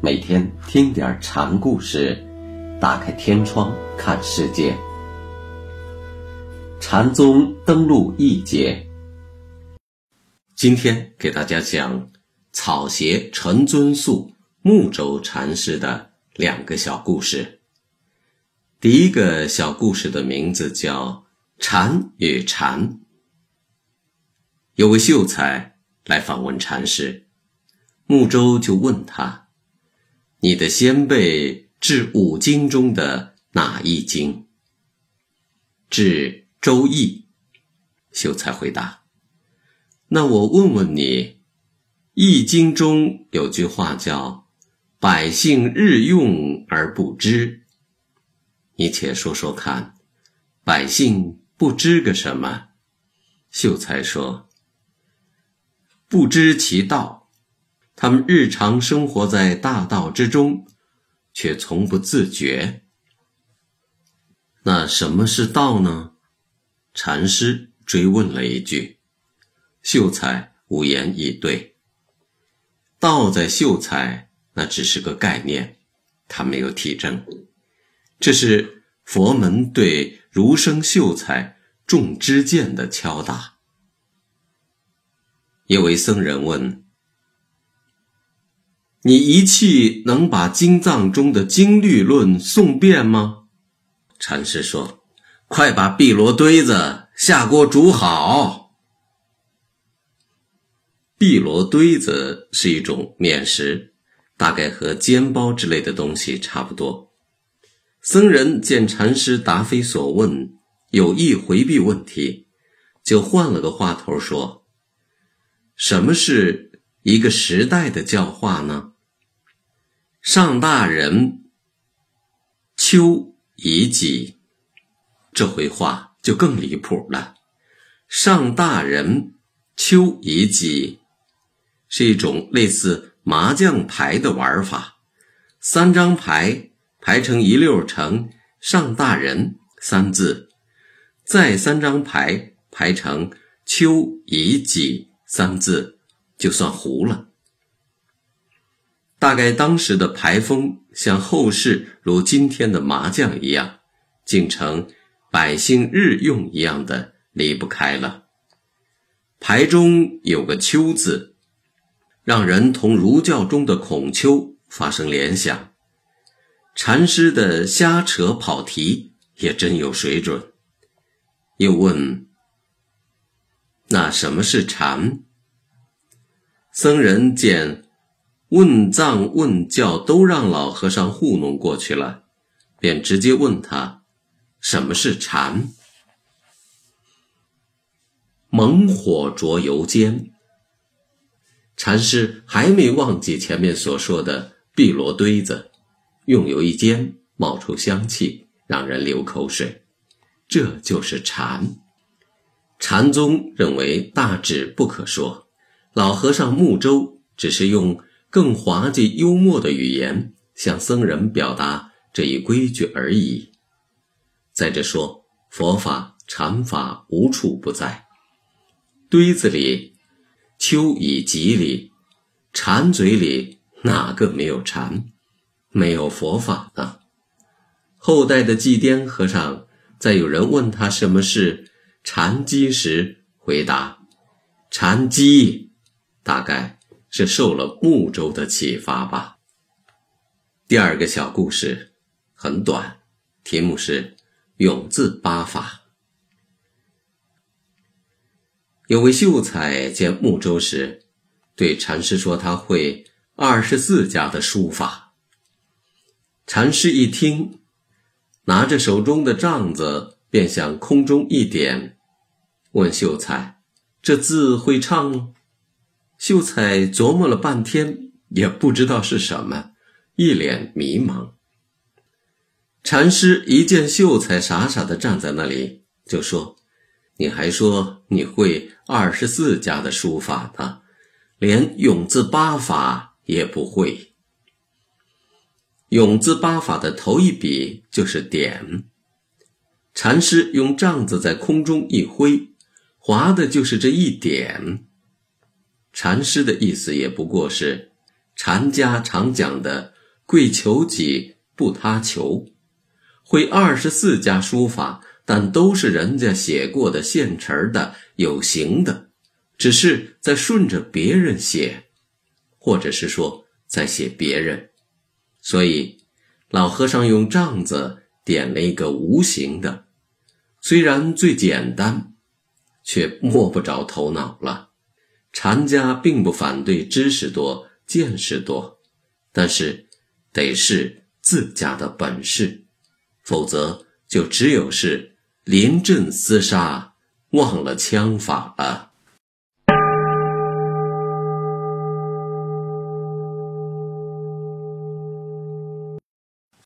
每天听点禅故事，打开天窗看世界。禅宗登陆一节，今天给大家讲草鞋陈尊素木舟禅师的两个小故事。第一个小故事的名字叫《禅与禅》。有位秀才来访问禅师，木舟就问他：“你的先辈治五经中的哪一经？”治。周易，秀才回答：“那我问问你，《易经》中有句话叫‘百姓日用而不知’，你且说说看，百姓不知个什么？”秀才说：“不知其道，他们日常生活在大道之中，却从不自觉。那什么是道呢？”禅师追问了一句，秀才无言以对。道在秀才那只是个概念，他没有体证。这是佛门对儒生秀才重知见的敲打。一位僧人问：“你一气能把经藏中的经律论诵遍吗？”禅师说。快把碧螺堆子下锅煮好。碧螺堆子是一种面食，大概和煎包之类的东西差不多。僧人见禅师答非所问，有意回避问题，就换了个话头说：“什么是一个时代的教化呢？”上大人，秋以己。这回话就更离谱了。上大人，秋以己，是一种类似麻将牌的玩法。三张牌排成一溜成“上大人”三字，再三张牌排成“秋以己”三字，就算糊了。大概当时的牌风像后世如今天的麻将一样，竟成。百姓日用一样的离不开了。牌中有个“丘”字，让人同儒教中的孔丘发生联想。禅师的瞎扯跑题也真有水准。又问：“那什么是禅？”僧人见问藏问教都让老和尚糊弄过去了，便直接问他。什么是禅？猛火灼油煎。禅师还没忘记前面所说的碧螺堆子，用油一煎，冒出香气，让人流口水。这就是禅。禅宗认为大智不可说，老和尚木舟只是用更滑稽幽默的语言向僧人表达这一规矩而已。再者说，佛法禅法无处不在，堆子里、丘以及里、禅嘴里，哪个没有禅，没有佛法呢？后代的祭奠和尚，在有人问他什么是禅机时，回答：“禅机，大概是受了木舟的启发吧。”第二个小故事很短，题目是。永字八法。有位秀才见木舟时，对禅师说：“他会二十四家的书法。”禅师一听，拿着手中的杖子，便向空中一点，问秀才：“这字会唱吗？”秀才琢磨了半天，也不知道是什么，一脸迷茫。禅师一见秀才傻傻的站在那里，就说：“你还说你会二十四家的书法呢，连永字八法也不会。永字八法的头一笔就是点。禅师用杖子在空中一挥，划的就是这一点。禅师的意思也不过是禅家常讲的贵求己不他求，会二十四家书法，但都是人家写过的现成的有形的，只是在顺着别人写，或者是说在写别人，所以老和尚用杖子点了一个无形的，虽然最简单，却摸不着头脑了。禅家并不反对知识多、见识多，但是得是自家的本事，否则就只有是临阵厮杀，忘了枪法了。